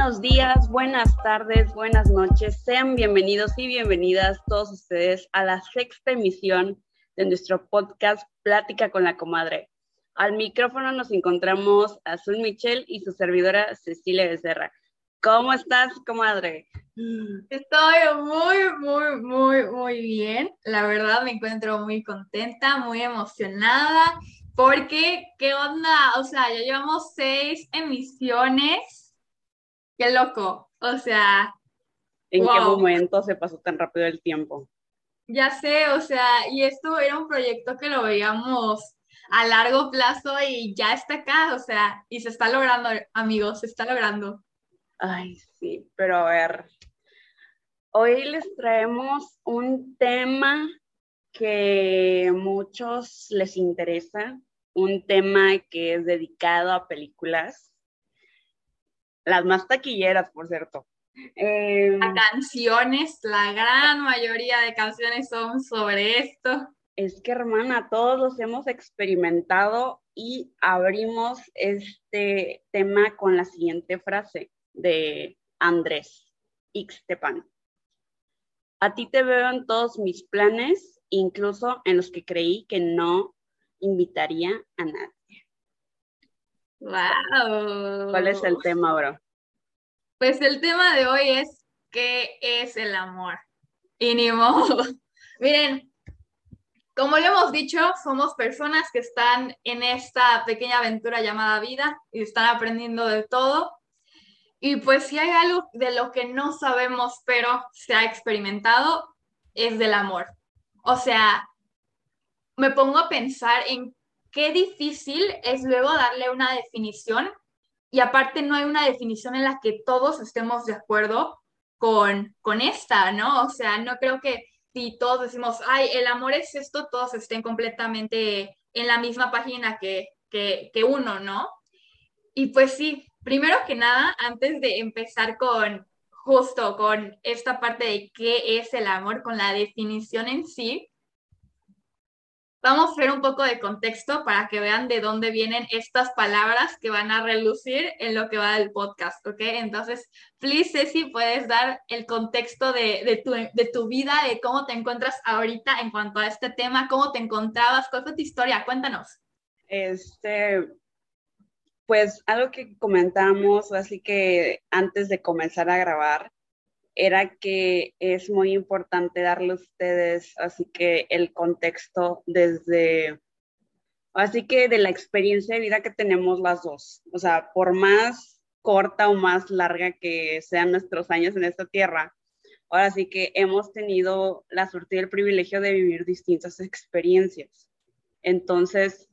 Buenos días, buenas tardes, buenas noches. Sean bienvenidos y bienvenidas todos ustedes a la sexta emisión de nuestro podcast Plática con la Comadre. Al micrófono nos encontramos Azul Michel y su servidora Cecilia Becerra. ¿Cómo estás, comadre? Estoy muy, muy, muy, muy bien. La verdad me encuentro muy contenta, muy emocionada, porque, ¿qué onda? O sea, ya llevamos seis emisiones. Qué loco. O sea... ¿En qué momento se pasó tan rápido el tiempo? Ya sé, o sea, y esto era un proyecto que lo veíamos a largo plazo y ya está acá, o sea, y se está logrando, amigos, se está logrando. Ay, sí, pero a ver, hoy les traemos un tema que a muchos les interesa, un tema que es dedicado a películas, las más taquilleras, por cierto. Eh, canciones, la gran mayoría de canciones son sobre esto. Es que, hermana, todos los hemos experimentado y abrimos este tema con la siguiente frase de Andrés Ixtepan. A ti te veo en todos mis planes, incluso en los que creí que no invitaría a nadie. Wow. ¿Cuál es el tema, bro? Pues el tema de hoy es ¿qué es el amor? Y ni modo. Miren, como lo hemos dicho, somos personas que están en esta pequeña aventura llamada vida y están aprendiendo de todo. Y pues si hay algo de lo que no sabemos, pero se ha experimentado, es del amor. O sea, me pongo a pensar en qué difícil es luego darle una definición y aparte no hay una definición en la que todos estemos de acuerdo con, con esta, ¿no? O sea, no creo que si todos decimos, ay, el amor es esto, todos estén completamente en la misma página que, que, que uno, ¿no? Y pues sí, primero que nada, antes de empezar con justo con esta parte de qué es el amor, con la definición en sí, vamos a hacer un poco de contexto para que vean de dónde vienen estas palabras que van a relucir en lo que va del podcast, ¿ok? Entonces, please, Ceci, puedes dar el contexto de, de, tu, de tu vida, de cómo te encuentras ahorita en cuanto a este tema, cómo te encontrabas, cuál fue tu historia, cuéntanos. Este, pues algo que comentamos, así que antes de comenzar a grabar, era que es muy importante darle a ustedes, así que el contexto desde, así que de la experiencia de vida que tenemos las dos. O sea, por más corta o más larga que sean nuestros años en esta tierra, ahora sí que hemos tenido la suerte y el privilegio de vivir distintas experiencias. Entonces,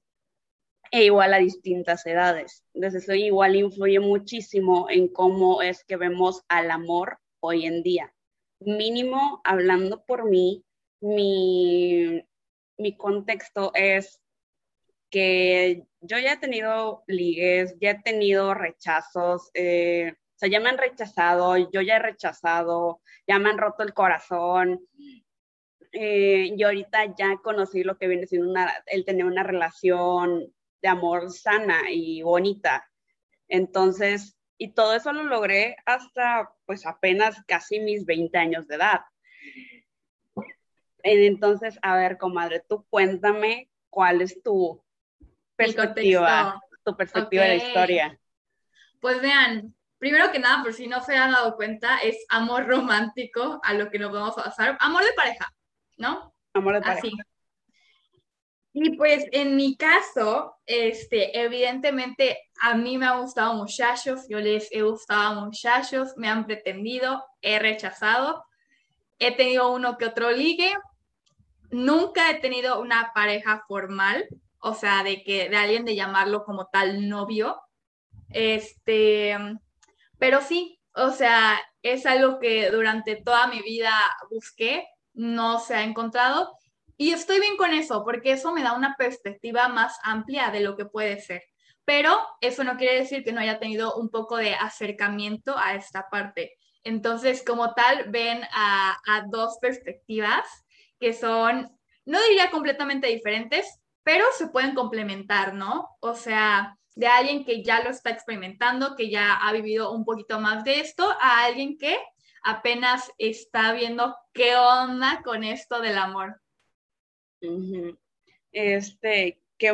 e igual a distintas edades. Entonces eso igual influye muchísimo en cómo es que vemos al amor hoy en día. Mínimo, hablando por mí, mi, mi contexto es que yo ya he tenido ligues, ya he tenido rechazos, eh, o sea, ya me han rechazado, yo ya he rechazado, ya me han roto el corazón. Eh, y ahorita ya conocí lo que viene siendo una, el tener una relación de amor sana y bonita. Entonces, y todo eso lo logré hasta pues apenas casi mis 20 años de edad. Entonces, a ver, comadre, tú cuéntame cuál es tu perspectiva, tu perspectiva de la historia. Pues vean, primero que nada, por si no se han dado cuenta, es amor romántico a lo que nos vamos a pasar. Amor de pareja, ¿no? Amor de pareja. Y pues en mi caso, este, evidentemente a mí me han gustado muchachos, yo les he gustado muchachos, me han pretendido, he rechazado, he tenido uno que otro ligue, nunca he tenido una pareja formal, o sea, de que de alguien de llamarlo como tal novio, este, pero sí, o sea, es algo que durante toda mi vida busqué, no se ha encontrado y estoy bien con eso, porque eso me da una perspectiva más amplia de lo que puede ser. Pero eso no quiere decir que no haya tenido un poco de acercamiento a esta parte. Entonces, como tal, ven a, dos perspectivas que son, no diría completamente diferentes, pero se pueden complementar, ¿no? O sea, de alguien que ya lo está experimentando, que ya ha vivido un poquito más de esto, a alguien que apenas está viendo qué onda con esto del amor. Este, que,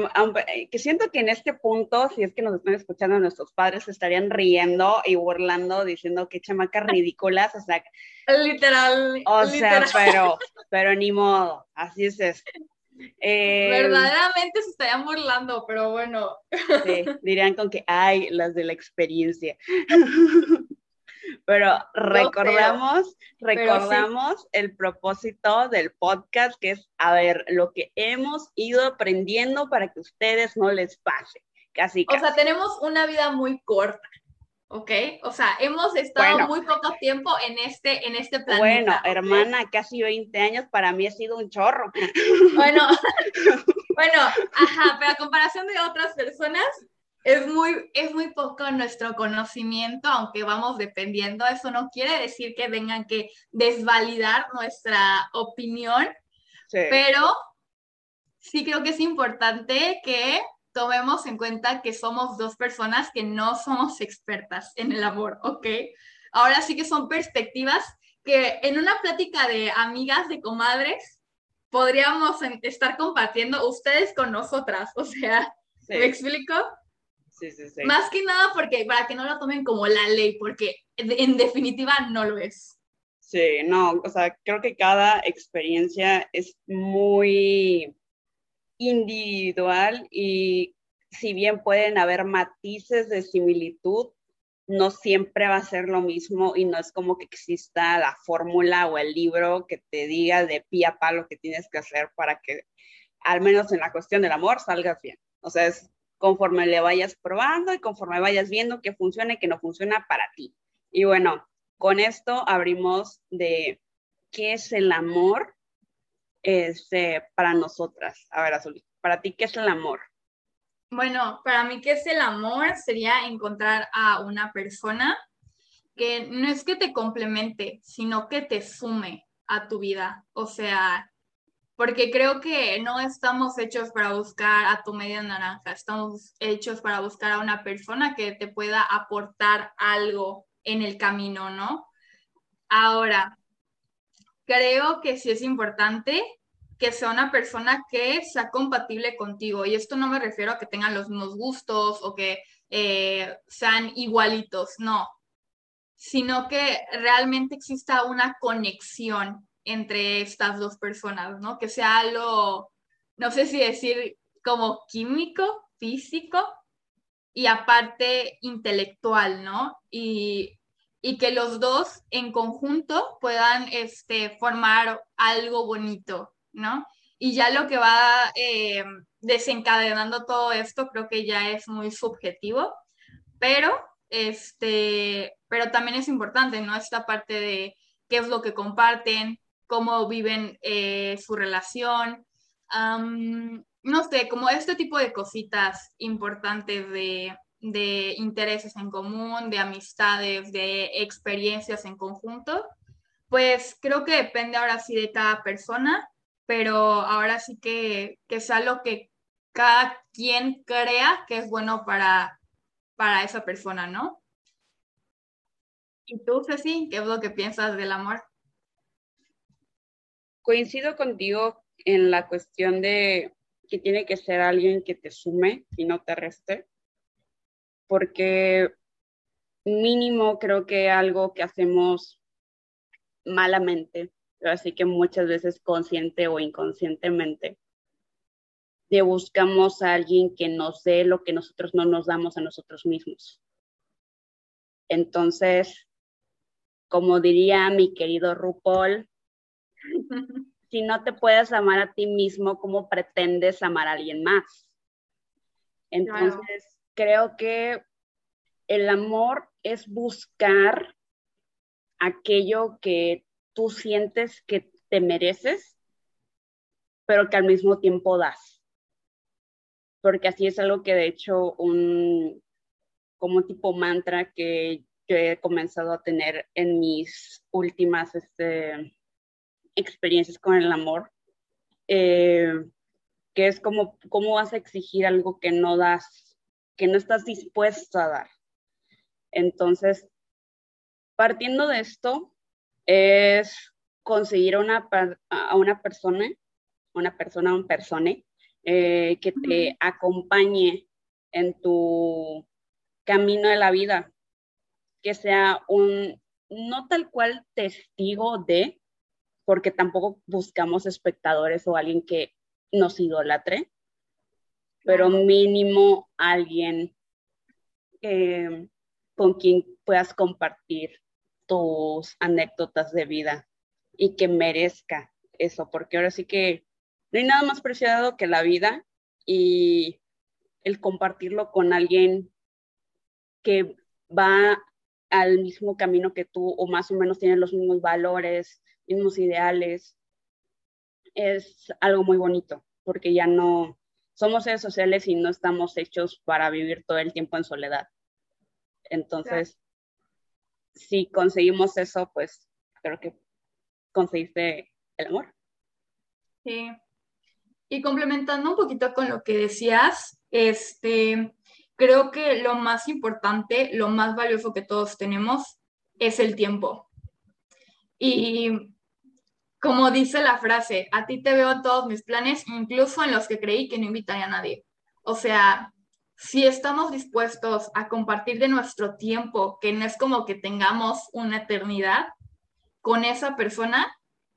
que, siento que en este punto, si es que nos están escuchando nuestros padres, estarían riendo y burlando, diciendo que chamacas ridículas, o sea. Literal. O sea, pero, pero ni modo, así es esto. Eh, Verdaderamente se estarían burlando, pero bueno. Sí, dirían con que, hay las de la experiencia. Pero recordamos, recordamos el propósito del podcast, que es, a ver, lo que hemos ido aprendiendo para que ustedes no les pase. Casi, O sea, tenemos una vida muy corta. ¿ok? O sea, hemos estado muy poco tiempo en este, en este planeta. Bueno, hermana, casi 20 años para mí ha sido un chorro. Bueno, bueno, ajá, pero a comparación de otras personas, es muy, es muy poco nuestro conocimiento, aunque vamos dependiendo. Eso no quiere decir que vengan que desvalidar nuestra opinión, pero sí creo que es importante que tomemos en cuenta que somos dos personas que no somos expertas en el amor, ¿ok? Ahora sí que son perspectivas que en una plática de amigas, de comadres, podríamos estar compartiendo ustedes con nosotras, o sea, ¿me explico? Sí, sí, sí. Más que nada porque para que no lo tomen como la ley, porque en definitiva no lo es. Sí, no, o sea, creo que cada experiencia es muy individual y si bien pueden haber matices de similitud, no siempre va a ser lo mismo y no es como que exista la fórmula o el libro que te diga de pie a palo que tienes que hacer para que, al menos en la cuestión del amor, salgas bien. O sea, es conforme le vayas probando y conforme vayas viendo que funciona y que no funciona para ti. Y bueno, con esto abrimos de qué es el amor este, para nosotras. A ver, Azul, para ti, ¿qué es el amor? Bueno, para mí, ¿qué es el amor? Sería encontrar a una persona que no es que te complemente, sino que te sume a tu vida. O sea, porque creo que no estamos hechos para buscar a tu media naranja, estamos hechos para buscar a una persona que te pueda aportar algo en el camino, ¿no? Ahora, creo que sí es importante que sea una persona que sea compatible contigo. Y esto no me refiero a que tengan los mismos gustos o que eh, sean igualitos, no, sino que realmente exista una conexión entre estas dos personas, ¿no? Que sea algo, no sé si decir como químico, físico y aparte intelectual, ¿no? Y y que los dos en conjunto puedan este, formar algo bonito, ¿no? Y ya lo que va eh, desencadenando todo esto creo que ya es muy subjetivo, pero, este, pero también es importante, ¿no? Esta parte de qué es lo que comparten, cómo viven eh, su relación, no sé, como este tipo de cositas importantes de, intereses en común, de amistades, de experiencias en conjunto, pues creo que depende ahora sí de cada persona, pero ahora sí que, que sea lo que cada quien crea que es bueno para, para esa persona, ¿no? ¿Y tú, Ceci, qué es lo que piensas del amor? Coincido contigo en la cuestión de que tiene que ser alguien que te sume y no te reste porque mínimo creo que algo que hacemos malamente, así que muchas veces consciente o inconscientemente, de buscamos a alguien que nos dé lo que nosotros no nos damos a nosotros mismos. Entonces, como diría mi querido RuPaul, si no te puedes amar a ti mismo, ¿cómo pretendes amar a alguien más? Entonces, creo que el amor es buscar aquello que tú sientes que te mereces, pero que al mismo tiempo das. Porque así es algo que de hecho un como tipo mantra que yo he comenzado a tener en mis últimas este, experiencias con el amor, eh, que es como, ¿cómo vas a exigir algo que no das que no estás dispuesto a dar. Entonces, partiendo de esto, es conseguir a una, a una persona, una persona, un persone, eh, que te acompañe en tu camino de la vida, que sea un, no tal cual testigo de, porque tampoco buscamos espectadores o alguien que nos idolatre, pero mínimo alguien eh, con quien puedas compartir tus anécdotas de vida y que merezca eso, porque ahora sí que no hay nada más preciado que la vida y el compartirlo con alguien que va al mismo camino que tú o más o menos tiene los mismos valores, mismos ideales, es algo muy bonito, porque ya no somos seres sociales y no estamos hechos para vivir todo el tiempo en soledad. Entonces, si conseguimos eso, pues creo que conseguiste el amor. Sí. Y complementando un poquito con lo que decías, este, creo que lo más importante, lo más valioso que todos tenemos es el tiempo. Y como dice la frase, a ti te veo en todos mis planes, incluso en los que creí que no invitaría a nadie. O sea, si estamos dispuestos a compartir de nuestro tiempo, que no es como que tengamos una eternidad con esa persona,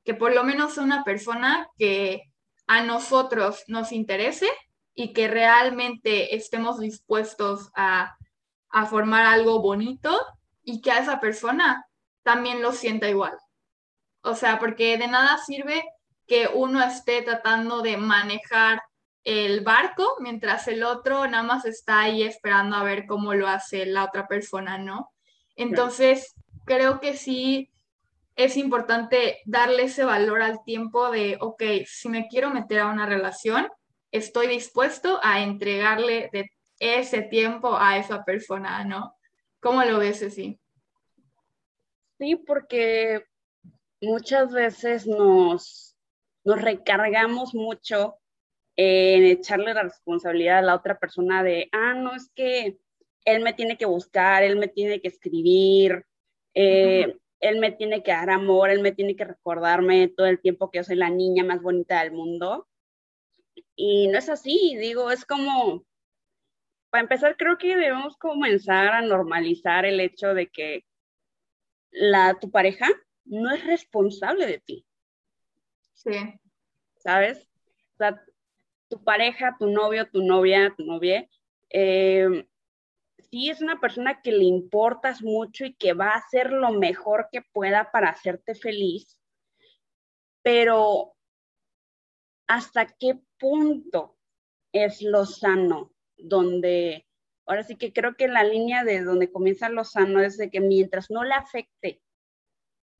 que por lo menos sea una persona que a nosotros nos interese y que realmente estemos dispuestos a, a formar algo bonito y que a esa persona también lo sienta igual. O sea, porque de nada sirve que uno esté tratando de manejar el barco, mientras el otro nada más está ahí esperando a ver cómo lo hace la otra persona, ¿no? Entonces, creo que sí es importante darle ese valor al tiempo de, ok, si me quiero meter a una relación, estoy dispuesto a entregarle ese tiempo a esa persona, ¿no? ¿Cómo lo ves así? Sí, porque muchas veces nos, nos recargamos mucho en echarle la responsabilidad a la otra persona de, ah, no, es que él me tiene que buscar, él me tiene que escribir, eh, él me tiene que dar amor, él me tiene que recordarme todo el tiempo que yo soy la niña más bonita del mundo. Y no es así, digo, es como, para empezar, creo que debemos comenzar a normalizar el hecho de que la, tu pareja no es responsable de ti. Sí. ¿Sabes? O sea, tu pareja, tu novio, tu novia, tu novia, eh, si es una persona que le importas mucho y que va a hacer lo mejor que pueda para hacerte feliz, pero ¿hasta qué punto es lo sano? Donde, ahora sí que creo que la línea de donde comienza lo sano es de que mientras no le afecte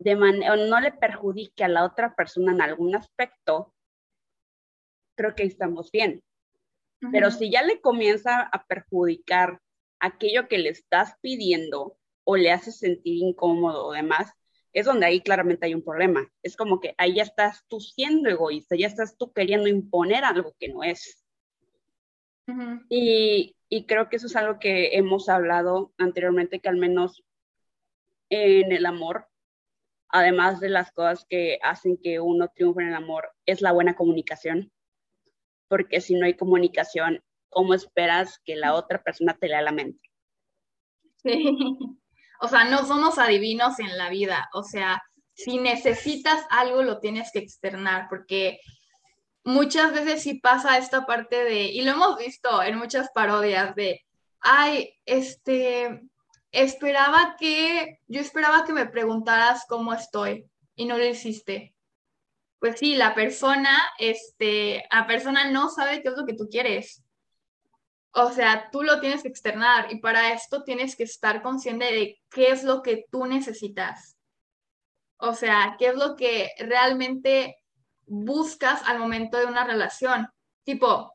de o no le perjudique a la otra persona en algún aspecto, creo que estamos bien. Pero si ya le comienza a perjudicar aquello que le estás pidiendo o le hace sentir incómodo o demás, es donde ahí claramente hay un problema. Es como que ahí ya estás tú siendo egoísta, ya estás tú queriendo imponer algo que no es. y, y, creo que eso es algo que hemos hablado anteriormente, que al menos en el amor, además de las cosas que hacen que uno triunfe en el amor, es la buena comunicación porque si no hay comunicación, ¿cómo esperas que la otra persona te lea la mente? Sí. O sea, no somos adivinos en la vida. O sea, si necesitas algo, lo tienes que externar, porque muchas veces sí pasa esta parte de, y lo hemos visto en muchas parodias de, ay, este, esperaba que, yo esperaba que me preguntaras cómo estoy y no lo hiciste pues sí, la persona, este, la persona no sabe qué es lo que tú quieres. O sea, tú lo tienes que externar y para esto tienes que estar consciente de qué es lo que tú necesitas. O sea, qué es lo que realmente buscas al momento de una relación. Tipo,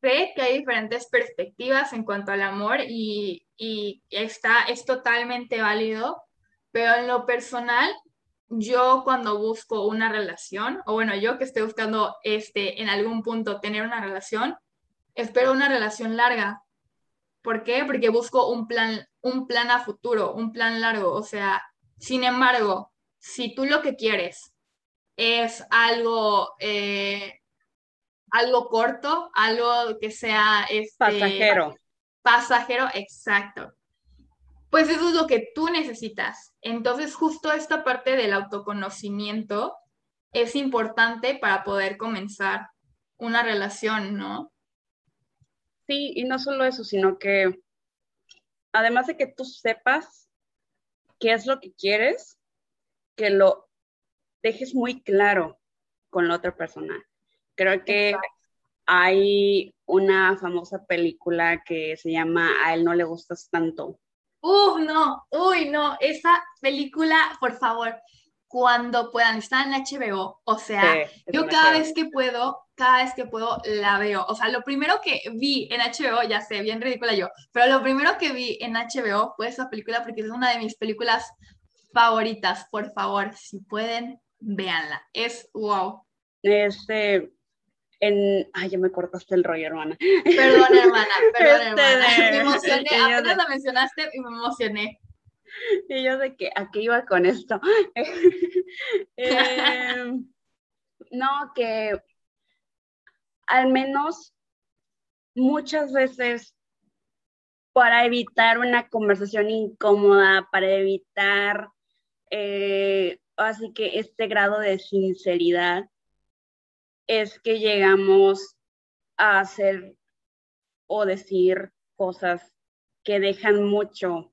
sé que hay diferentes perspectivas en cuanto al amor y, y está, es totalmente válido, pero en lo personal yo cuando busco una relación, o bueno, yo que estoy buscando este, en algún punto tener una relación, espero una relación larga, ¿Por qué? Porque busco un plan, un plan a futuro, un plan largo. O sea, sin embargo, si tú lo que quieres es algo, eh, algo corto, algo que sea este, pasajero. Pasajero, exacto. Pues eso es lo que tú necesitas. Entonces, justo esta parte del autoconocimiento es importante para poder comenzar una relación, ¿no? Sí, y no solo eso, sino que además de que tú sepas qué es lo que quieres, que lo dejes muy claro con la otra persona. Creo que hay una famosa película que se llama A él no le gustas tanto. Uh, no, uy, no, esa película, por favor, cuando puedan, está en HBO, o sea, yo cada vez que puedo, cada vez que puedo la veo. O sea, lo primero que vi en HBO, ya sé, bien ridícula yo, pero lo primero que vi en HBO fue esa película porque es una de mis películas favoritas. Por favor, si pueden, véanla. Es wow. Este, en... Ay, ya me cortaste el rollo, hermana. Perdón, hermana, perdón, este hermana. Me emocioné, apenas la mencionaste y me emocioné. Y yo de que, ¿a qué iba con esto? Em, no, que al menos muchas veces para evitar una conversación incómoda, para evitar eh, así que este grado de sinceridad, es que llegamos a hacer o decir cosas que dejan mucho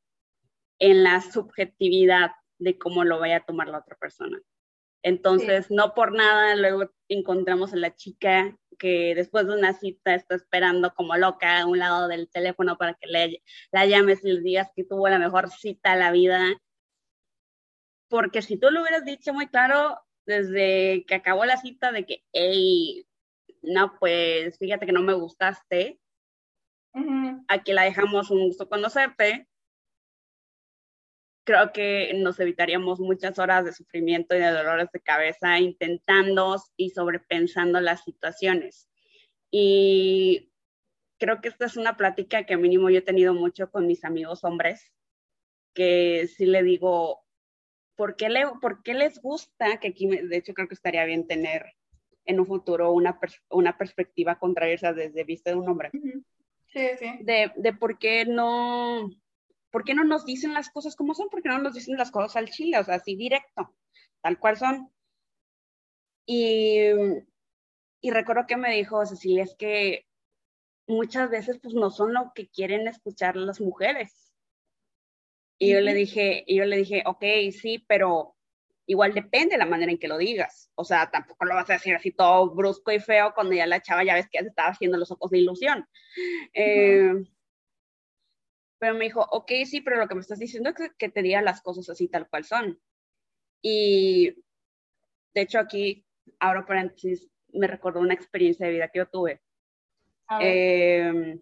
en la subjetividad de cómo lo vaya a tomar la otra persona. Entonces, no por nada, luego encontramos a la chica que después de una cita está esperando como loca a un lado del teléfono para que le, la llames y le digas que tuvo la mejor cita de la vida. Porque si tú lo hubieras dicho muy claro desde que acabó la cita de que, hey, no, pues fíjate que no me gustaste, aquí la dejamos un gusto conocerte, creo que nos evitaríamos muchas horas de sufrimiento y de dolores de cabeza intentando y sobrepensando las situaciones. Y creo que esta es una plática que mínimo yo he tenido mucho con mis amigos hombres, que sí le digo, ¿por qué, le, por qué les gusta? Que aquí, de hecho, creo que estaría bien tener en un futuro una, una perspectiva contraria desde vista de un hombre. Sí, sí. De, de por qué no ¿por qué no nos dicen las cosas como son? ¿Por qué no nos dicen las cosas al chile? O sea, así directo, tal cual son. Y, y recuerdo que me dijo Cecilia, es que muchas veces pues no son lo que quieren escuchar las mujeres. Y yo le dije, y yo le dije, ok, sí, pero igual depende de la manera en que lo digas. O sea, tampoco lo vas a decir así todo brusco y feo cuando ya la chava ya ves que ya se estaba haciendo los ojos de ilusión. eh, pero me dijo, ok, sí, pero lo que me estás diciendo es que, te diga las cosas así tal cual son. Y de hecho aquí, ahora paréntesis, me recordó una experiencia de vida que yo tuve. Eh,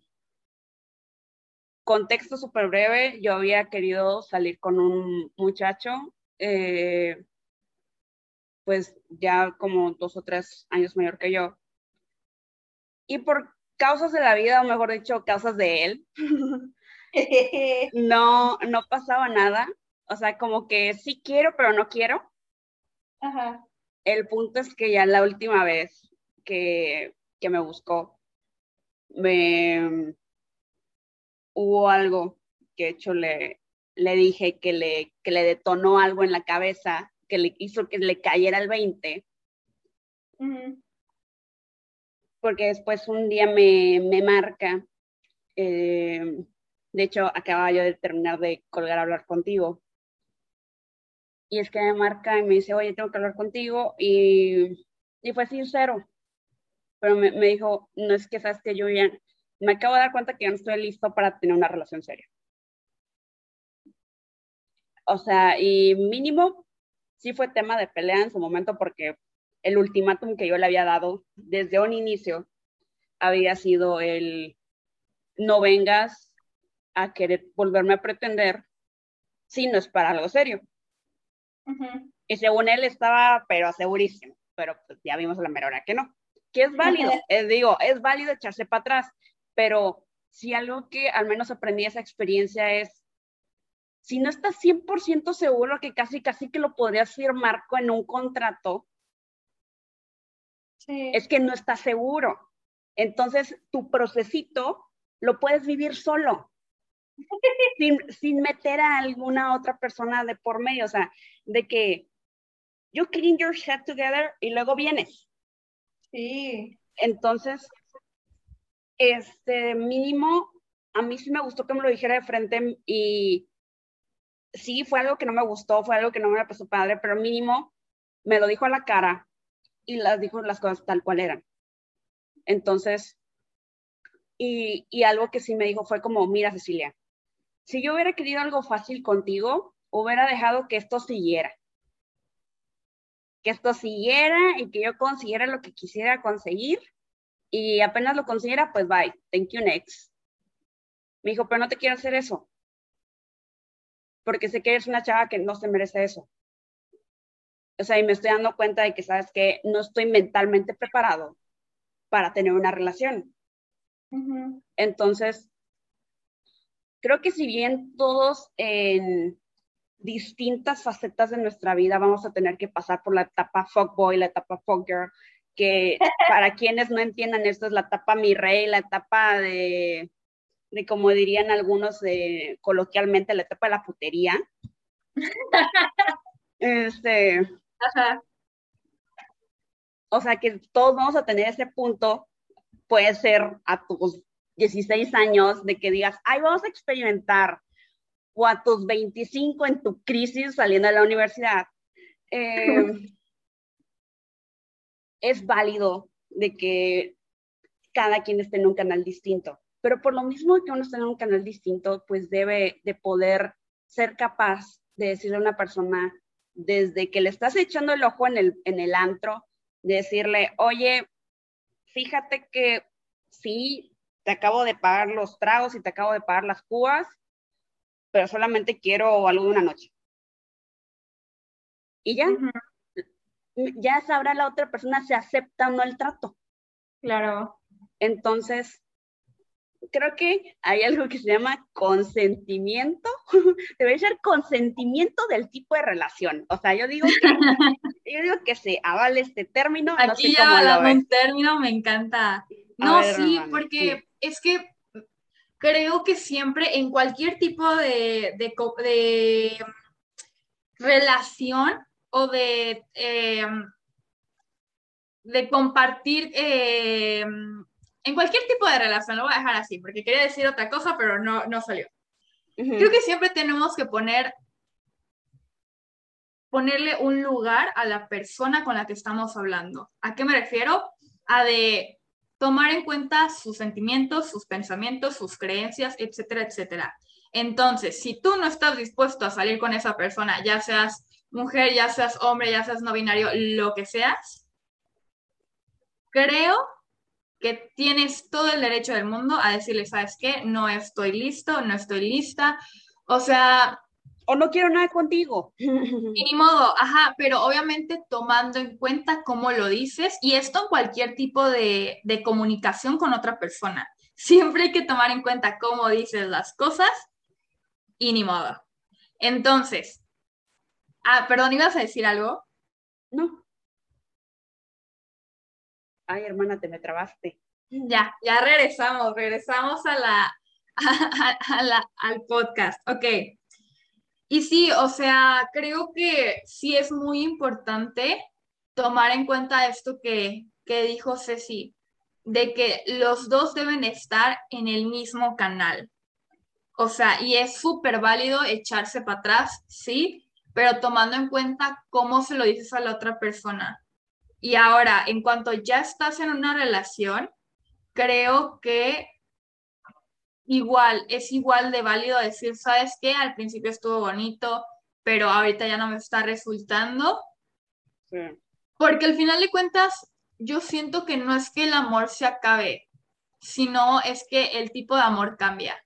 contexto súper breve, yo había querido salir con un muchacho, eh, pues ya como dos o tres años mayor que yo. Y por causas de la vida, o mejor dicho, causas de él, no, no pasaba nada. O sea, como que sí quiero, pero no quiero. Ajá. El punto es que ya la última vez que, que me buscó, me hubo algo que de hecho le, le dije que le, que le detonó algo en la cabeza, que le hizo que le cayera el 20. Porque después un día me, me marca eh, de hecho, acababa yo de terminar de colgar a hablar contigo. Y es que me marca y me dice, oye, tengo que hablar contigo. Y, y fue sincero. Pero me, me, dijo, no es que sabes que yo ya me acabo de dar cuenta que ya no estoy listo para tener una relación seria. O sea, y mínimo sí fue tema de pelea en su momento porque el ultimátum que yo le había dado desde un inicio había sido el no vengas a querer volverme a pretender si no es para algo serio. Y según él estaba, pero segurísimo, pero pues ya vimos a la mera hora que no, que es válido, digo, es válido echarse para atrás, pero si algo que al menos aprendí esa experiencia es, si no estás 100% seguro que casi, casi que lo podrías firmar con un contrato, es que no estás seguro. Entonces, tu procesito lo puedes vivir solo, sin, sin, meter a alguna otra persona de por medio, o sea, de que you clean your shit together y luego vienes. Sí. Entonces, este mínimo, a mí sí me gustó que me lo dijera de frente y sí, fue algo que no me gustó, fue algo que no me pasó padre, pero mínimo me lo dijo a la cara y las dijo las cosas tal cual eran. Entonces, y, y algo que sí me dijo fue como, mira Cecilia, si yo hubiera querido algo fácil contigo, hubiera dejado que esto siguiera. Que esto siguiera y que yo consiguiera lo que quisiera conseguir y apenas lo consiguiera, pues bye, thank you next. Me dijo, pero no te quiero hacer eso. Porque sé que eres una chava que no se merece eso. O sea, y me estoy dando cuenta de que, sabes que no estoy mentalmente preparado para tener una relación. Entonces, creo que si bien todos en distintas facetas de nuestra vida vamos a tener que pasar por la etapa fuckboy, la etapa fuckgirl, que para quienes no entiendan esto es la etapa mi rey, la etapa de, de como dirían algunos de, coloquialmente, la etapa de la putería. este, O sea que todos vamos a tener ese punto, puede ser a tus 16 años, de que digas, ay, vamos a experimentar, o a tus 25 en tu crisis saliendo de la universidad. Eh, es válido de que cada quien esté en un canal distinto, pero por lo mismo que uno está en un canal distinto, pues debe de poder ser capaz de decirle a una persona desde que le estás echando el ojo en el, en el antro, de decirle, oye, fíjate que sí, te acabo de pagar los tragos y te acabo de pagar las cubas, pero solamente quiero algo de una noche. Y ya, ya sabrá la otra persona si acepta o no el trato. Claro. Entonces, creo que hay algo que se llama consentimiento. Debe ser consentimiento del tipo de relación. O sea, yo digo que, yo digo que se avale este término. Aquí ya un término, me encanta. No, sí, porque es que creo que siempre en cualquier tipo de, de, de relación o de, eh, de compartir eh, en cualquier tipo de relación, lo voy a dejar así, porque quería decir otra cosa, pero no, no salió. Creo que siempre tenemos que poner ponerle un lugar a la persona con la que estamos hablando. ¿A qué me refiero? A de tomar en cuenta sus sentimientos, sus pensamientos, sus creencias, etcétera, etcétera. Entonces, si tú no estás dispuesto a salir con esa persona, ya seas mujer, ya seas hombre, ya seas no binario, lo que seas, creo que tienes todo el derecho del mundo a decirle, ¿sabes qué? No estoy listo, no estoy lista. O sea... O no quiero nada contigo. Ni modo, ajá, pero obviamente tomando en cuenta cómo lo dices y esto en cualquier tipo de, de comunicación con otra persona. Siempre hay que tomar en cuenta cómo dices las cosas y ni modo. Entonces, Ah, perdón, ¿ibas a decir algo? No. Ay, hermana, te me trabaste. Ya, ya regresamos, regresamos a la, al podcast. Ok. Y sí, o sea, creo que sí es muy importante tomar en cuenta esto que, que dijo Ceci, de que los dos deben estar en el mismo canal. O sea, y es súper válido echarse para atrás, sí, pero tomando en cuenta cómo se lo dices a la otra persona. Y ahora, en cuanto ya estás en una relación, creo que igual, es igual de válido decir, ¿sabes qué? Al principio estuvo bonito, pero ahorita ya no me está resultando. Porque al final de cuentas, yo siento que no es que el amor se acabe, sino es que el tipo de amor cambia.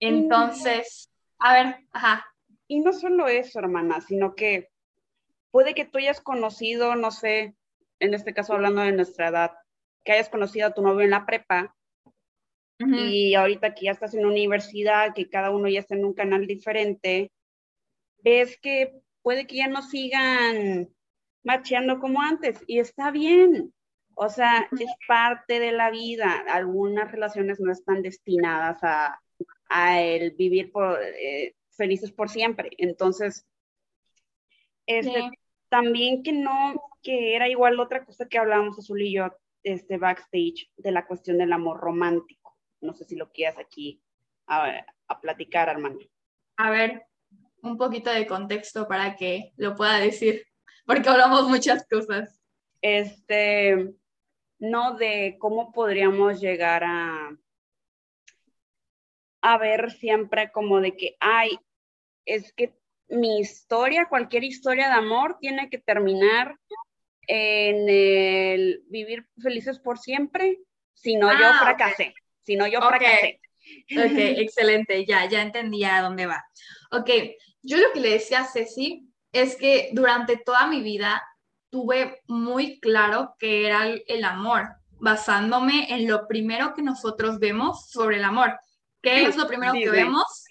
Entonces, a ver, ajá. Y no solo eso, hermana, sino que puede que tú hayas conocido, no sé, en este caso hablando de nuestra edad, que hayas conocido a tu novio en la prepa y ahorita que ya estás en universidad, que cada uno ya está en un canal diferente, ves que puede que ya no sigan marchando como antes y está bien. O sea, es parte de la vida. Algunas relaciones no están destinadas a, el vivir por, eh, felices por siempre. Entonces, este, también que no, que era igual otra cosa que hablábamos Azul y yo, este backstage, de la cuestión del amor romántico. No sé si lo quieras aquí a, a platicar, hermano. A ver, un poquito de contexto para que lo pueda decir, porque hablamos muchas cosas. Este, no de cómo podríamos llegar a, a ver siempre como de que, ay, es que mi historia, cualquier historia de amor tiene que terminar en el vivir felices por siempre, si no yo ah, fracasé, si no yo fracasé. Ok, excelente, ya, ya entendía a dónde va. Ok, yo lo que le decía a Ceci es que durante toda mi vida tuve muy claro que era el amor, basándome en lo primero que nosotros vemos sobre el amor. ¿Qué es lo primero que vemos?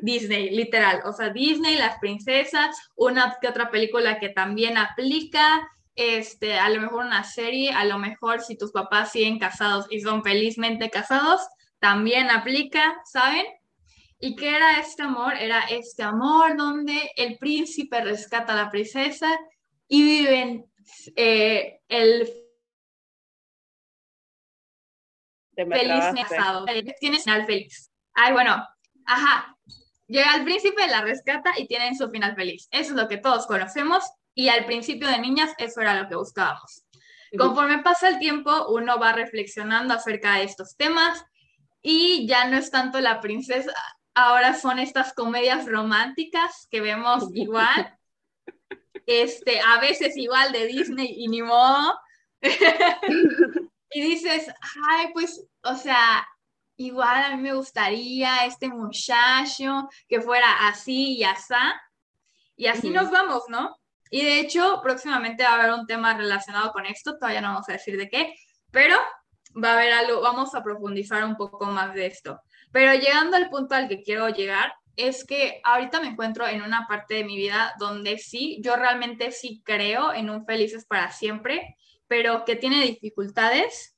Disney, literal. O sea, Disney, las princesas, una que otra película que también aplica, este, a lo mejor una serie, a lo mejor si tus papás siguen casados y son felizmente casados, también aplica, ¿saben? ¿Y qué era este amor? Era este amor donde el príncipe rescata a la princesa y viven eh, el feliz casado. Tienes final feliz. Ay, bueno, ajá. Llega el príncipe, la rescata y tienen su final feliz. Eso es lo que todos conocemos y al principio de niñas eso era lo que buscábamos. Conforme pasa el tiempo, uno va reflexionando acerca de estos temas y ya no es tanto la princesa, ahora son estas comedias románticas que vemos igual este, a veces igual de Disney y ni modo. y dices, ay, pues, o sea, igual a mí me gustaría este muchacho que fuera así y así. Y así nos vamos, ¿no? Y de hecho, próximamente va a haber un tema relacionado con esto, todavía no vamos a decir de qué, pero va a haber algo, vamos a profundizar un poco más de esto. Pero llegando al punto al que quiero llegar, es que ahorita me encuentro en una parte de mi vida donde sí, yo realmente sí creo en un felices para siempre, pero que tiene dificultades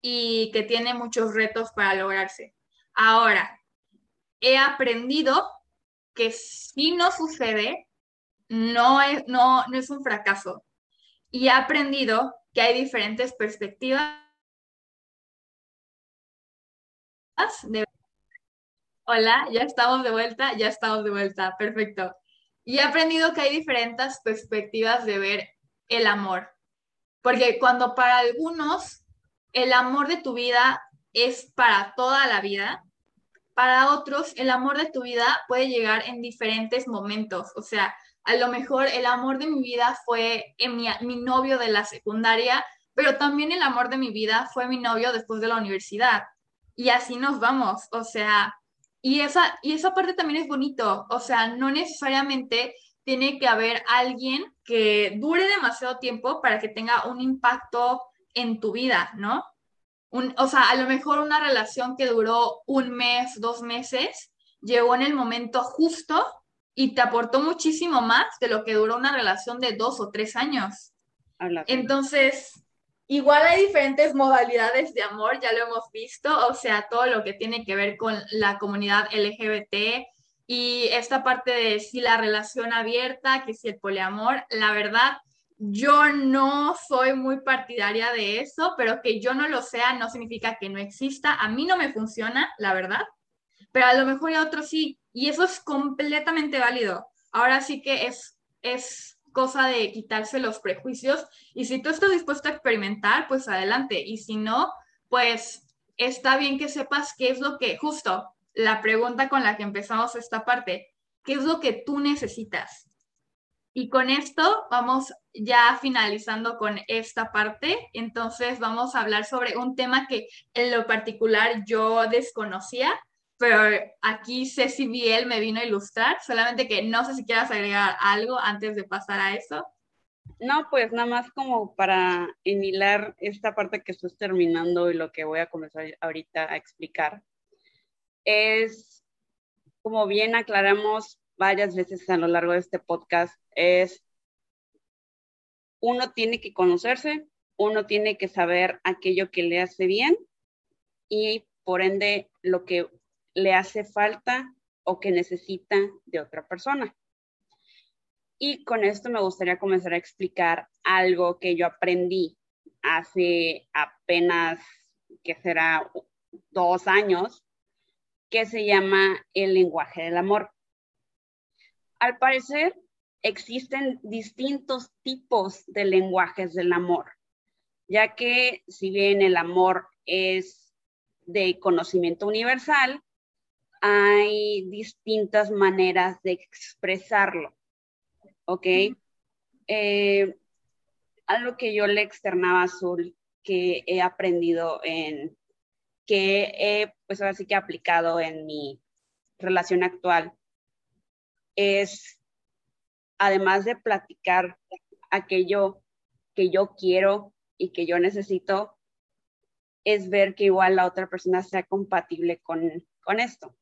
y que tiene muchos retos para lograrse. Ahora, he aprendido que si no sucede, no es, no, no es un fracaso. Y he aprendido que hay diferentes perspectivas Hola, ya estamos de vuelta, ya estamos de vuelta, perfecto. Y he aprendido que hay diferentes perspectivas de ver el amor, porque cuando para algunos el amor de tu vida es para toda la vida, para otros el amor de tu vida puede llegar en diferentes momentos, o sea, a lo mejor el amor de mi vida fue en mi, mi novio de la secundaria, pero también el amor de mi vida fue mi novio después de la universidad. Y así nos vamos, o sea, y esa, y esa parte también es bonito, o sea, no necesariamente tiene que haber alguien que dure demasiado tiempo para que tenga un impacto en tu vida, ¿no? Un, o sea, a lo mejor una relación que duró un mes, dos meses, llegó en el momento justo y te aportó muchísimo más de lo que duró una relación de dos o tres años. Entonces, Igual hay diferentes modalidades de amor, ya lo hemos visto, o sea, todo lo que tiene que ver con la comunidad LGBT y esta parte de si la relación abierta, que si el poliamor, la verdad, yo no soy muy partidaria de eso, pero que yo no lo sea no significa que no exista. A mí no me funciona, la verdad, pero a lo mejor a otros sí, y eso es completamente válido. Ahora sí que es, es cosa de quitarse los prejuicios y si tú estás dispuesto a experimentar, pues adelante y si no, pues está bien que sepas qué es lo que, justo la pregunta con la que empezamos esta parte, ¿qué es lo que tú necesitas? Y con esto vamos ya finalizando con esta parte. Entonces vamos a hablar sobre un tema que en lo particular yo desconocía, pero aquí Ceci Biel me vino a ilustrar, solamente que no sé si quieras agregar algo antes de pasar a eso. No, pues nada más como para enhilar esta parte que estás terminando y lo que voy a comenzar ahorita a explicar. Es, como bien aclaramos varias veces a lo largo de este podcast, es uno tiene que conocerse, uno tiene que saber aquello que le hace bien y por ende lo que le hace falta o que necesita de otra persona. Y con esto me gustaría comenzar a explicar algo que yo aprendí hace apenas, que será dos años, que se llama el lenguaje del amor. Al parecer, existen distintos tipos de lenguajes del amor, ya que si bien el amor es de conocimiento universal, hay distintas maneras de expresarlo. ¿ok? Eh, algo que yo le externaba a Azul, que he aprendido en, que he, pues ahora sí que aplicado en mi relación actual, es, además de platicar aquello que yo quiero y que yo necesito, es ver que igual la otra persona sea compatible con, con esto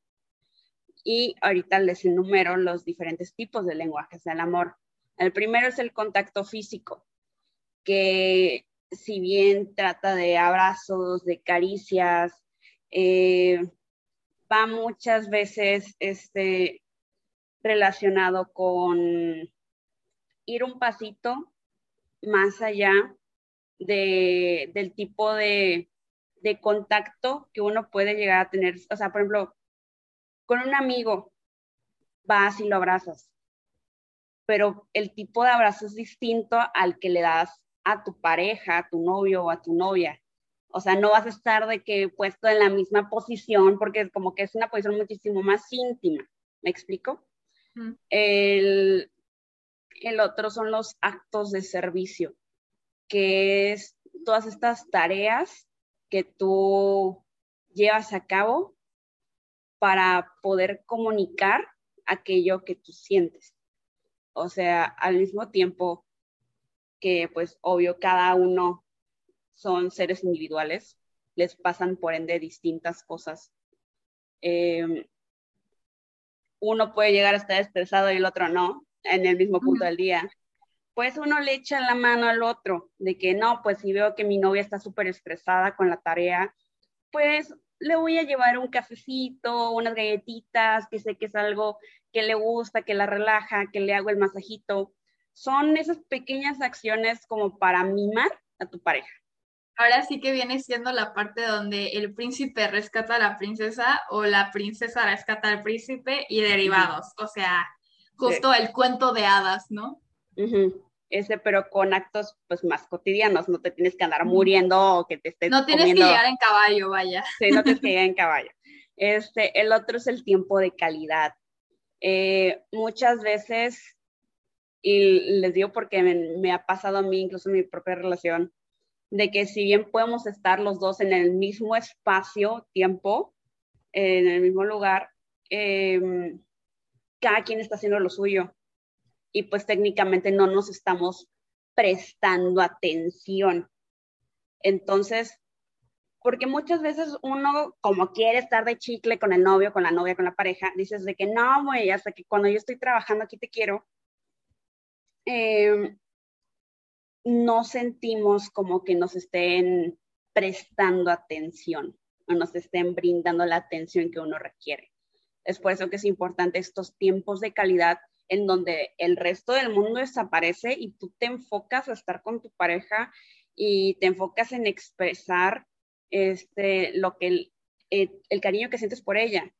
y ahorita les enumero los diferentes tipos de lenguajes del amor. El primero es el contacto físico, que si bien trata de abrazos, de caricias, eh, va muchas veces este, relacionado con ir un pasito más allá del tipo de, de contacto que uno puede llegar a tener. O sea, por ejemplo, con un amigo vas y lo abrazas, pero el tipo de abrazo es distinto al que le das a tu pareja, a tu novio o a tu novia. O sea, no vas a estar de que puesto en la misma posición porque es como que es una posición muchísimo más íntima. ¿Me explico? El, el otro son los actos de servicio, que es todas estas tareas que tú llevas a cabo para poder comunicar aquello que tú sientes. O sea, al mismo tiempo que pues obvio cada uno son seres individuales, les pasan por ende distintas cosas. Em, uno puede llegar a estar estresado y el otro no, en el mismo punto del día. Pues uno le echa la mano al otro, de que no, pues si veo que mi novia está súper estresada con la tarea, pues le voy a llevar un cafecito, unas galletitas, que sé que es algo que le gusta, que la relaja, que le hago el masajito. Son esas pequeñas acciones como para mimar a tu pareja. Ahora sí que viene siendo la parte donde el príncipe rescata a la princesa o la princesa rescata al príncipe y derivados. O sea, justo el cuento de hadas, ¿no? ese, pero con actos pues más cotidianos, no te tienes que andar muriendo o que te estés No tienes que llegar en caballo, vaya. Sí, no tienes que llegar en caballo. Este, el otro es el tiempo de calidad. Eh, muchas veces, y les digo porque me, ha pasado a mí, incluso en mi propia relación, de que si bien podemos estar los dos en el mismo espacio, tiempo, en el mismo lugar, em, cada quien está haciendo lo suyo y pues técnicamente no nos estamos prestando atención. Entonces, porque muchas veces uno, como quiere estar de chicle con el novio, con la novia, con la pareja, dices de que no, güey, hasta que cuando yo estoy trabajando aquí te quiero, em, no sentimos como que nos estén prestando atención o nos estén brindando la atención que uno requiere. Es por eso que es importante estos tiempos de calidad en donde el resto del mundo desaparece y tú te enfocas a estar con tu pareja y te enfocas en expresar este, lo que el, cariño que sientes por ella.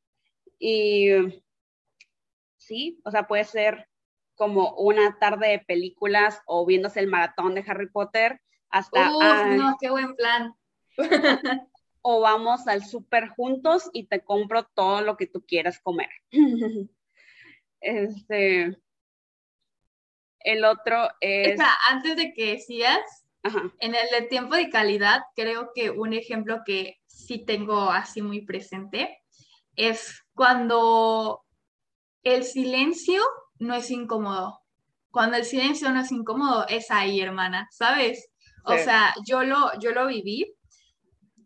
Y sí, o sea, puede ser como una tarde de películas o viéndose el maratón de Harry Potter hasta... Uf, no, qué buen plan. o vamos al súper juntos y te compro todo lo que tú quieras comer. Este, el otro es... antes de que decías, en el de tiempo de calidad, creo que un ejemplo que sí tengo así muy presente es cuando el silencio no es incómodo, cuando el silencio no es incómodo, es ahí, hermana, ¿sabes? O sea, yo lo, yo lo viví.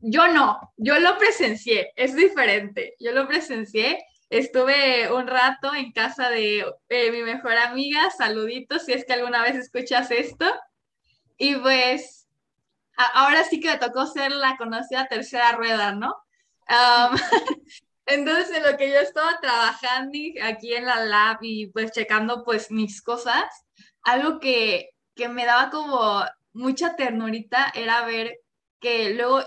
Yo no, yo lo presencié, es diferente. Yo lo presencié. Estuve un rato en casa de eh, mi mejor amiga, saluditos si es que alguna vez escuchas esto. Y pues ahora sí que me tocó ser la conocida tercera rueda, ¿no? entonces, en lo que yo estaba trabajando aquí en la lab y pues checando pues mis cosas, algo que, que me daba como mucha ternurita era ver que luego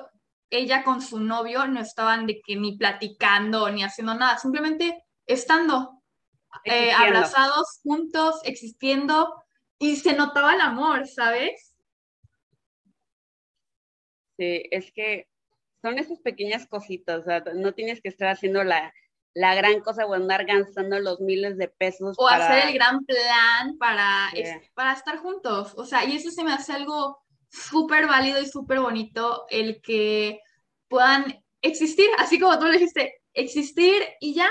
ella con su novio no estaban de que ni platicando ni haciendo nada, simplemente estando eh, abrazados juntos, existiendo y se notaba el amor, ¿sabes? Sí, es que son esas pequeñas cositas, o sea, no tienes que estar haciendo la, la gran cosa o andar gastando los miles de pesos. O hacer el gran plan para, para estar juntos. O sea, y eso se me hace algo súper válido y súper bonito, el que puedan existir, así como tú le dijiste, existir y ya,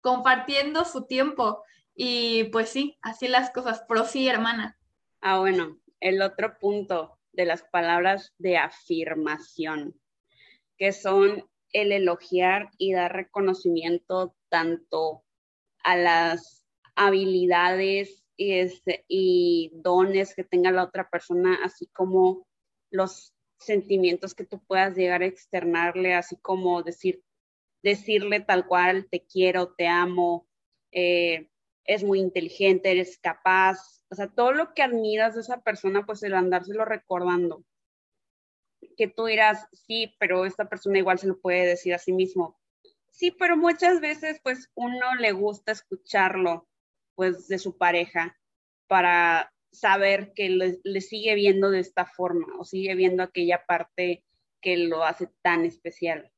compartiendo su tiempo. Y pues sí, así las cosas. Pro sí, hermana. Ah, bueno, el otro punto de las palabras de afirmación, que son el elogiar y dar reconocimiento tanto a las habilidades y, este, y dones que tenga la otra persona, así como los sentimientos que tú puedas llegar a externarle, así como decir, decirle tal cual, te quiero, te amo, eh, es muy inteligente, eres capaz, o sea, todo lo que admiras de esa persona, pues el andárselo recordando que tú dirás, sí, pero esta persona igual se lo puede decir a sí mismo. Sí, pero muchas veces pues uno le gusta escucharlo pues de su pareja para saber que le, sigue viendo de esta forma o sigue viendo aquella parte que lo hace tan especial.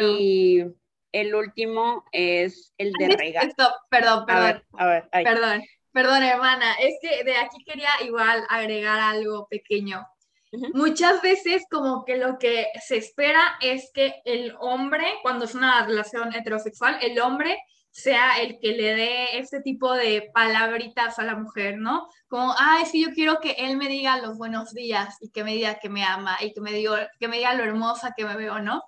Y el último es el de regalar. Perdón, perdón. A ver, perdón, perdón, hermana. Es que de aquí quería igual agregar algo pequeño. Muchas veces como que lo que se espera es que el hombre, cuando es una relación heterosexual, el hombre sea el que le dé este tipo de palabritas a la mujer, ¿no? Como, ay, sí, yo quiero que él me diga los buenos días y que me diga que me ama y que me, diga, que me diga lo hermosa que me veo, ¿no?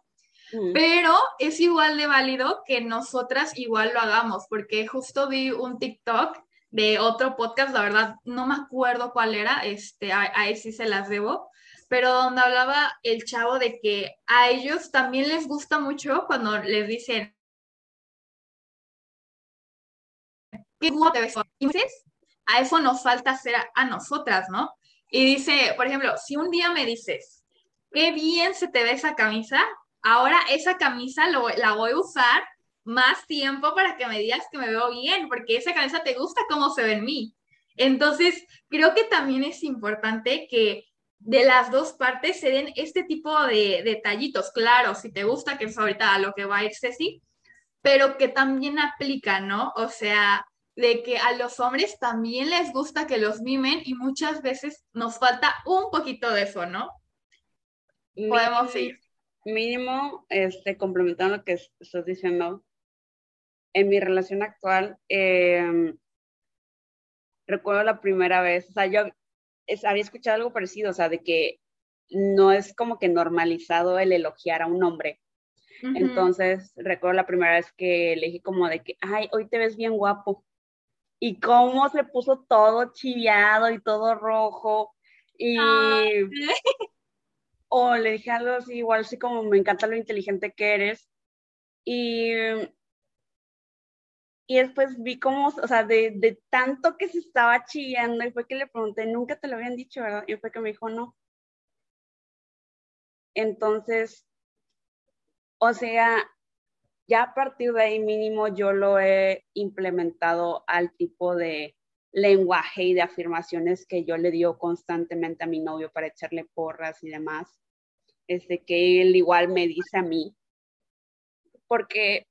Pero es igual de válido que nosotras igual lo hagamos, porque justo vi un TikTok de otro podcast, la verdad no me acuerdo cuál era, este, ahí sí se las debo, pero donde hablaba el chavo de que a ellos también les gusta mucho cuando les dicen, ¿qué te ves? Y a eso nos falta hacer a, nosotras, ¿no? Y dice, por ejemplo, si un día me dices, qué bien se te ve esa camisa, ahora esa camisa la voy a usar más tiempo para que me digas que me veo bien, porque esa camisa te gusta cómo se ve en mí. Entonces, creo que también es importante que de las dos partes se den este tipo de detallitos, claro, si te gusta, que es ahorita a lo que va a ir Ceci, pero que también aplica, ¿no? O sea, de que a los hombres también les gusta que los mimen y muchas veces nos falta un poquito de eso, ¿no? Podemos ir. Mínimo, este, complementando lo que estás diciendo, en mi relación actual, em, recuerdo la primera vez, o sea, yo había escuchado algo parecido, o sea, de que no es como que normalizado el elogiar a un hombre. Entonces, recuerdo la primera vez que le dije como de que, ay, hoy te ves bien guapo. Y cómo se puso todo chiviado y todo rojo. Y... o le dije algo así, igual así como me encanta lo inteligente que eres. Y y después vi cómo, o sea, de, de, tanto que se estaba chillando, y fue que le pregunté, nunca te lo habían dicho, ¿verdad? Y fue que me dijo, no. Entonces, o sea, ya a partir de ahí mínimo yo lo he implementado al tipo de lenguaje y de afirmaciones que yo le dio constantemente a mi novio para echarle porras y demás. Este, que él igual me dice a mí. Porque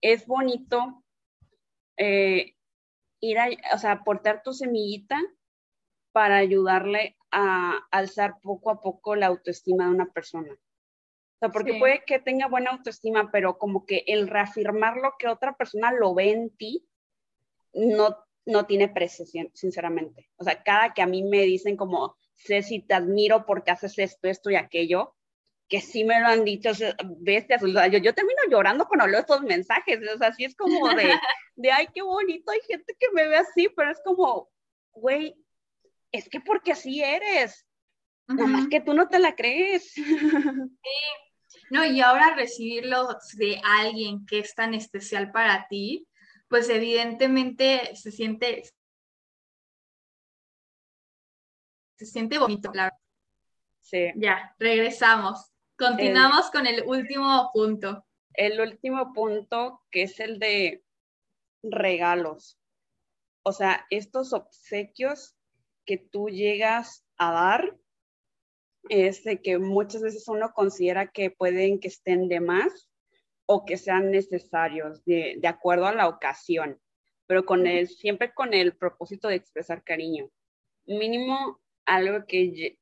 es bonito eh, ir a, o sea, aportar tu semillita para ayudarle a alzar poco a poco la autoestima de una persona. O sea, porque puede que tenga buena autoestima, pero como que el reafirmar lo que otra persona lo ve en ti, no no tiene precio, sinceramente. O sea, cada que a mí me dicen como, sé si te admiro porque haces esto, esto y aquello, que sí me lo han dicho bestias. O sea, yo, yo termino llorando cuando leo estos mensajes. O sea, sí es como de, de, ay, qué bonito, hay gente que me ve así, pero es como, güey, es que porque así eres. Nada más que tú no te la crees. Sí. No, y ahora recibirlo de alguien que es tan especial para ti, pues evidentemente se siente, se siente bonito, claro. Sí. Ya, regresamos. Continuamos con el último punto. El último punto, que es el de regalos. O sea, estos obsequios que tú llegas a dar, es de que muchas veces uno considera que pueden que estén de más o que sean necesarios de, de acuerdo a la ocasión, pero con el, siempre con el propósito de expresar cariño. Mínimo algo que,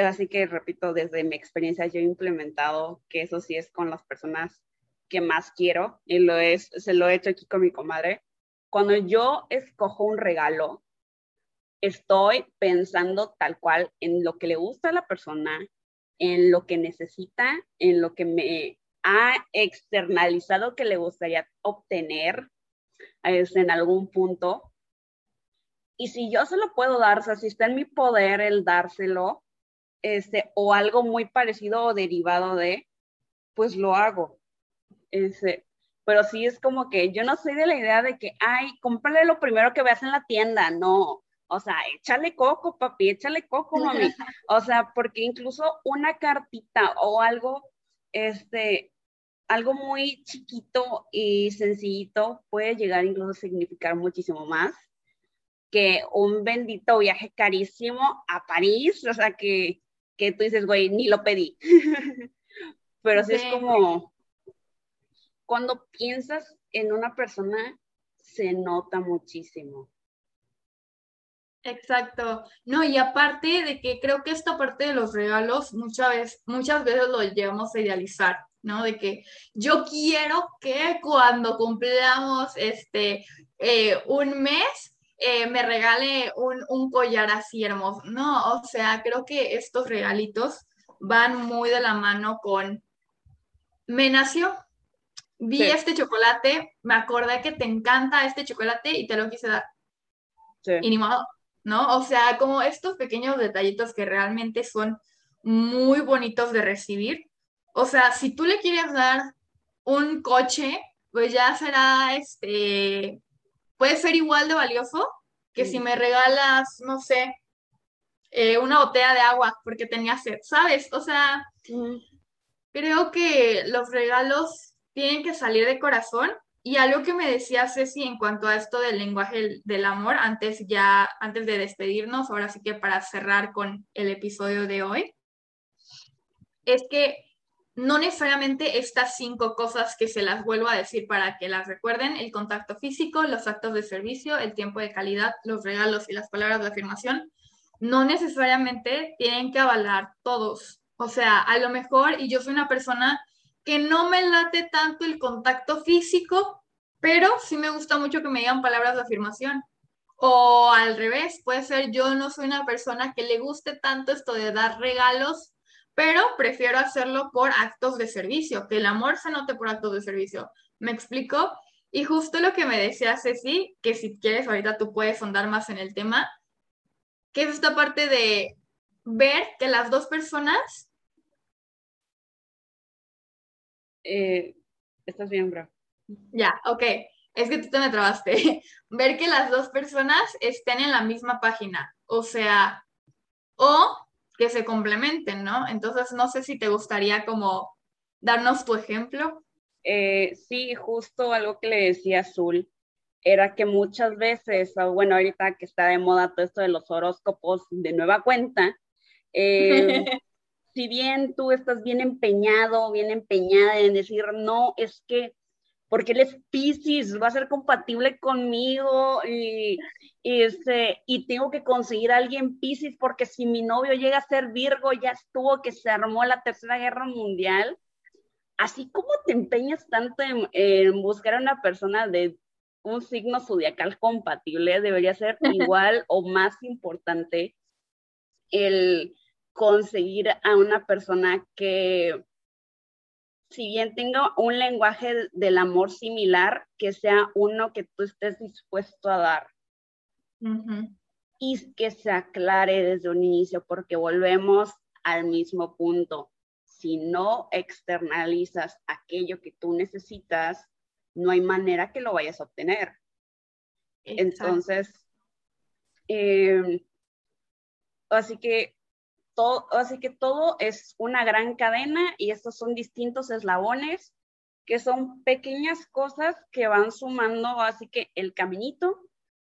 así que repito, desde mi experiencia yo he implementado que eso sí es con las personas que más quiero y lo es, se lo he hecho aquí con mi comadre. Cuando yo escojo un regalo, estoy pensando tal cual en lo que le gusta a la persona, en lo que necesita, en lo que me ha externalizado que le gustaría obtener este, en algún punto. Y si yo se lo puedo dar, o sea, si está en mi poder el dárselo, este, o algo muy parecido o derivado de, pues lo hago. Este, pero sí es como que yo no soy de la idea de que, ay, cómprale lo primero que veas en la tienda, no. O sea, échale coco, papi, échale coco, mami. O sea, porque incluso una cartita o algo, este, algo muy chiquito y sencillito puede llegar incluso a significar muchísimo más que un bendito viaje carísimo a París, o sea, que, que tú dices, güey, ni lo pedí. Pero sí es como, cuando piensas en una persona, se nota muchísimo. Exacto. No, y aparte de que creo que esta parte de los regalos muchas veces, muchas veces lo llevamos a idealizar. ¿no? De que yo quiero que cuando cumplamos este eh, un mes eh, me regale un, collar así hermoso. No, o sea, creo que estos regalitos van muy de la mano con me nació, vi este chocolate, me acordé que te encanta este chocolate y te lo quise dar. Sí. Y ni modo, ¿no? O sea, como estos pequeños detallitos que realmente son muy bonitos de recibir o sea, si tú le quieres dar un coche, pues ya será, este, puede ser igual de valioso que si me regalas, no sé, eh, una botella de agua porque tenía sed, ¿sabes? O sea, creo que los regalos tienen que salir de corazón. Y algo que me decía Ceci en cuanto a esto del lenguaje del amor, antes ya, antes de despedirnos, ahora sí que para cerrar con el episodio de hoy, es que no necesariamente estas cinco cosas que se las vuelvo a decir para que las recuerden, el contacto físico, los actos de servicio, el tiempo de calidad, los regalos y las palabras de afirmación, no necesariamente tienen que avalar todos. O sea, a lo mejor, y yo soy una persona que no me late tanto el contacto físico, pero sí me gusta mucho que me digan palabras de afirmación. O al revés, puede ser yo no soy una persona que le guste tanto esto de dar regalos pero prefiero hacerlo por actos de servicio, que el amor se note por actos de servicio. ¿Me explico? Y justo lo que me decía Ceci, que si quieres ahorita tú puedes sondar más en el tema, que es esta parte de ver que las dos personas... Eh, estás bien, bro. Ya, ok. Es que tú te me trabaste. ver que las dos personas estén en la misma página. O sea, o que se complementen, ¿no? Entonces, no sé si te gustaría como darnos tu ejemplo. Eh, sí, justo algo que le decía Azul era que muchas veces, bueno, ahorita que está de moda todo esto de los horóscopos de nueva cuenta, eh, si bien tú estás bien empeñado, bien empeñada en decir, no, es que porque él es Pisces, va a ser compatible conmigo y, este, y tengo que conseguir a alguien Pisces porque si mi novio llega a ser Virgo, ya estuvo que se armó la Tercera Guerra Mundial. Así como te empeñas tanto en, buscar a una persona de un signo zodiacal compatible, debería ser igual o más importante el conseguir a una persona que, si bien tenga un lenguaje del amor similar, que sea uno que tú estés dispuesto a dar. Y que se aclare desde un inicio, porque volvemos al mismo punto. Si no externalizas aquello que tú necesitas, no hay manera que lo vayas a obtener. Entonces, em, así que todo, así que todo es una gran cadena y estos son distintos eslabones que son pequeñas cosas que van sumando así que el caminito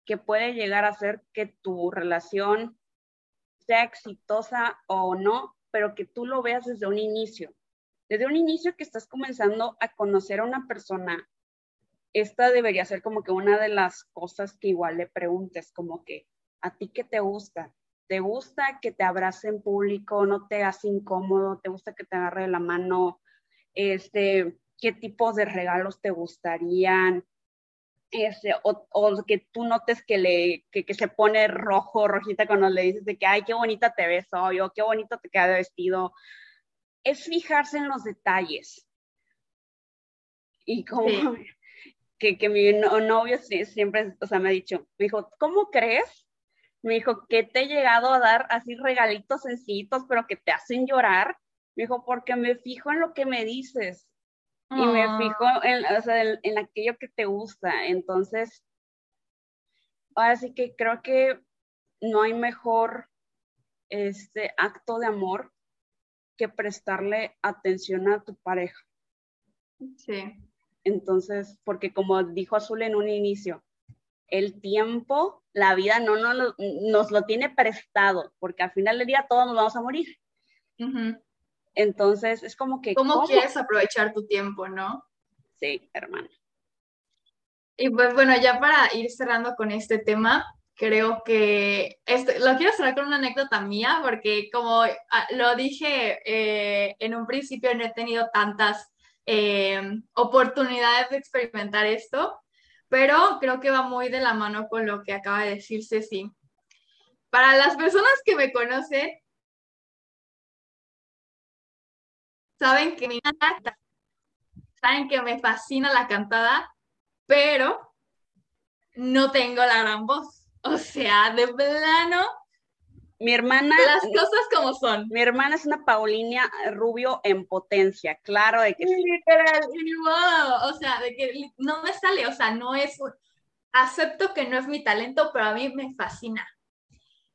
que puede llegar a hacer que tu relación sea exitosa o no, pero que tú lo veas desde un inicio. Desde un inicio que estás comenzando a conocer a una persona, esta debería ser como que una de las cosas que igual le preguntes, como que, ¿a ti qué te gusta? ¿Te gusta que te abrace en público? ¿No te hace incómodo? ¿Te gusta que te agarre la mano? Este, ¿Qué tipos de regalos te gustarían? Este, o, que tú notes que, le, que, se pone rojo, rojita cuando le dices de que, ay, qué bonita te ves hoy, o qué bonito te queda de vestido. Es fijarse en los detalles. Y como que, que mi novio siempre, o sea, me ha dicho, me dijo, ¿cómo crees me dijo, ¿qué te he llegado a dar así regalitos sencillitos, pero que te hacen llorar? Me dijo, porque me fijo en lo que me dices y me ah. fijo en, o sea, en, aquello que te gusta. Entonces, así que creo que no hay mejor este acto de amor que prestarle atención a tu pareja. Sí. Entonces, porque como dijo Azul en un inicio, el tiempo, la vida no, nos lo tiene prestado, porque al final del día todos nos vamos a morir. Entonces, es como que... ¿Cómo, quieres aprovechar tu tiempo, no? Sí, hermano. Y pues bueno, ya para ir cerrando con este tema, creo que este, lo quiero cerrar con una anécdota mía, porque como ah, lo dije eh, en un principio, no he tenido tantas eh, oportunidades de experimentar esto, pero creo que va muy de la mano con lo que acaba de decir Ceci. Para las personas que me conocen, saben que me encanta, saben que me fascina la cantada, pero no tengo la gran voz. O sea, de plano, mi hermana. Las cosas como son. Mi hermana es una Paulina Rubio en potencia, claro de que sí. Literal, o sea, de que no me sale, o sea, no es. Acepto que no es mi talento, pero a mí me fascina.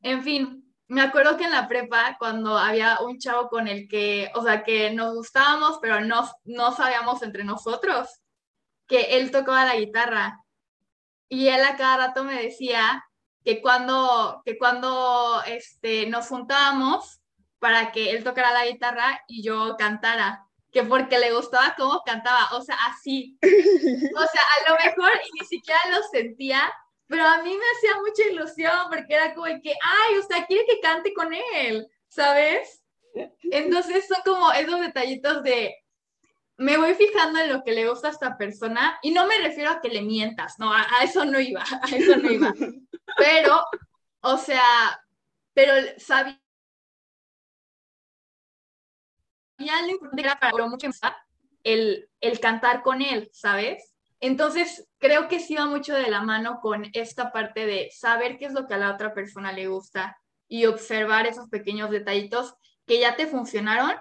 En fin, me acuerdo que en la prepa, cuando había un chavo con el que, o sea, que nos gustábamos, pero no, no sabíamos entre nosotros, que él tocaba la guitarra. Y él a cada rato me decía que cuando, que cuando este, nos juntábamos para que él tocara la guitarra y yo cantara, que porque le gustaba cómo cantaba, o sea, así. O sea, a lo mejor ni siquiera lo sentía, pero a mí me hacía mucha ilusión porque era como que, ay, o sea, quiere que cante con él, ¿sabes? Entonces son como esos detallitos de, me voy fijando en lo que le gusta a esta persona y no me refiero a que le mientas, no, a, eso no iba, a eso no iba. Pero, o sea, pero sabía lo importante era para mucho el, el cantar con él, ¿sabes? Entonces, creo que sí va mucho de la mano con esta parte de saber qué es lo que a la otra persona le gusta y observar esos pequeños detallitos que ya te funcionaron,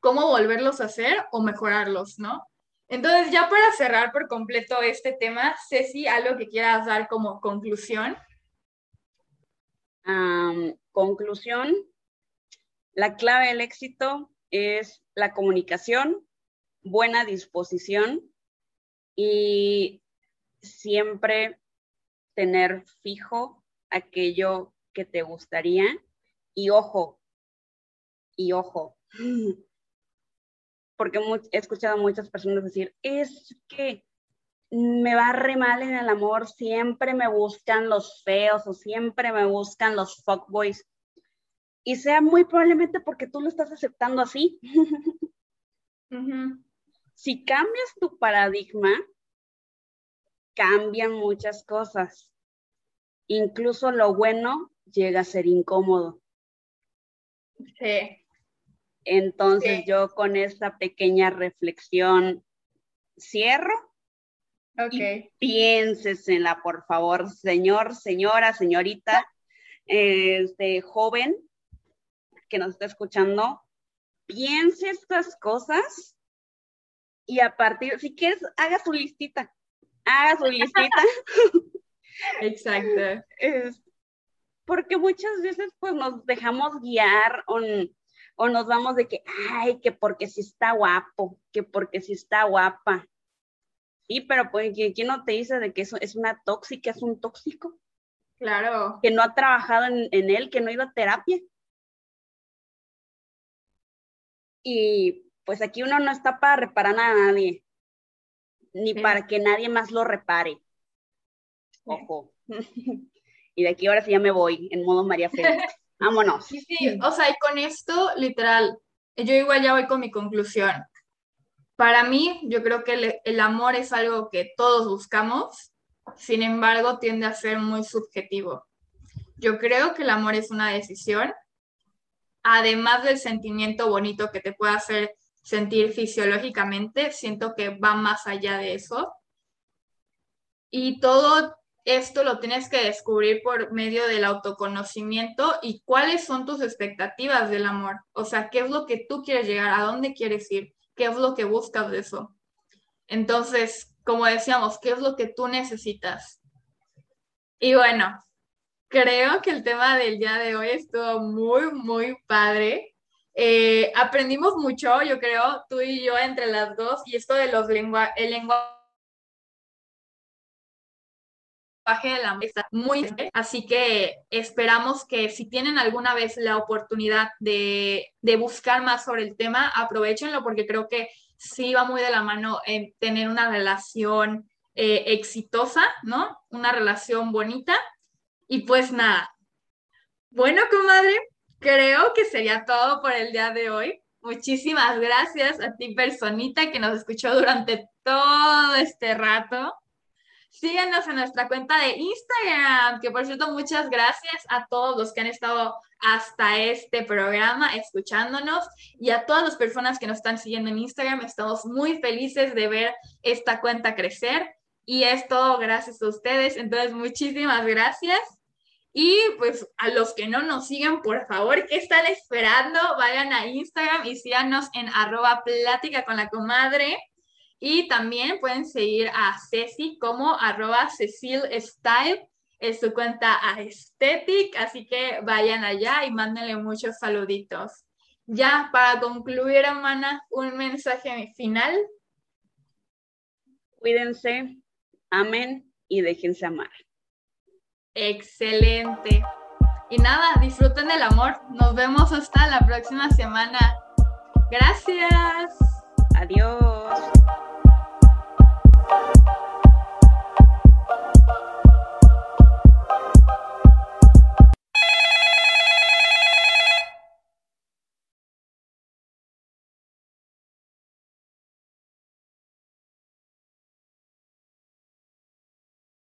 cómo volverlos a hacer o mejorarlos, ¿no? Entonces, ya para cerrar por completo este tema, Ceci, algo que quieras dar como conclusión conclusión, la clave del éxito es la comunicación, buena disposición y siempre tener fijo aquello que te gustaría y ojo, y ojo, porque he escuchado a muchas personas decir, es que me va re mal en el amor, siempre me buscan los feos o siempre me buscan los fuckboys. Y sea muy probablemente porque tú lo estás aceptando así. Si cambias tu paradigma, cambian muchas cosas. Incluso lo bueno llega a ser incómodo. Sí. Entonces yo con esta pequeña reflexión cierro. Ok. piénsesela, por favor, señor, señora, señorita, este joven que nos está escuchando, piense estas cosas y a partir, si quieres, haga su listita, haga su listita. Exacto. porque muchas veces pues nos dejamos guiar o, o, nos vamos de que, ay, que porque si está guapo, que porque si está guapa. Sí, pero pues, ¿quién no te dice de que eso es una tóxica, es un tóxico? Claro. Que no ha trabajado en, en él, que no ha ido a terapia. Y pues aquí uno no está para reparar a nadie, ni para que nadie más lo repare. Ojo. y de aquí ahora sí ya me voy en modo María Félix. Vámonos. Sí, sí, o sea, y con esto, literal, yo igual ya voy con mi conclusión. Para mí, yo creo que el, el amor es algo que todos buscamos, sin embargo, tiende a ser muy subjetivo. Yo creo que el amor es una decisión además del sentimiento bonito que te puede hacer sentir fisiológicamente, siento que va más allá de eso. Y todo esto lo tienes que descubrir por medio del autoconocimiento y cuáles son tus expectativas del amor. O sea, qué es lo que tú quieres llegar, a dónde quieres ir, qué es lo que buscas de eso. Entonces, como decíamos, qué es lo que tú necesitas. Y bueno, creo que el tema del día de hoy estuvo muy, muy padre. Eh, aprendimos mucho, yo creo, tú y yo entre las dos, y esto de los lenguajes, el lenguaje de la mesa muy así que esperamos que si tienen alguna vez la oportunidad de, de, buscar más sobre el tema, aprovechenlo porque creo que sí va muy de la mano en tener una relación eh, exitosa, ¿no? Una relación bonita y pues nada. Bueno, comadre, creo que sería todo por el día de hoy. Muchísimas gracias a ti, personita, que nos escuchó durante todo este rato. Síganos en nuestra cuenta de Instagram, que por cierto, muchas gracias a todos los que han estado hasta este programa escuchándonos y a todas las personas que nos están siguiendo en Instagram. Estamos muy felices de ver esta cuenta crecer y es todo gracias a ustedes. Entonces, muchísimas gracias. Y pues a los que no nos siguen, por favor, ¿qué están esperando? Vayan a Instagram y síganos en arroba plática con la comadre. Y también pueden seguir a Ceci como arroba Cecil Style en su cuenta Aesthetic. Así que vayan allá y mándenle muchos saluditos. Ya, para concluir, hermana, un mensaje final. Cuídense, amen y déjense amar. Excelente. Y nada, disfruten del amor. Nos vemos hasta la próxima semana. Gracias. Adiós.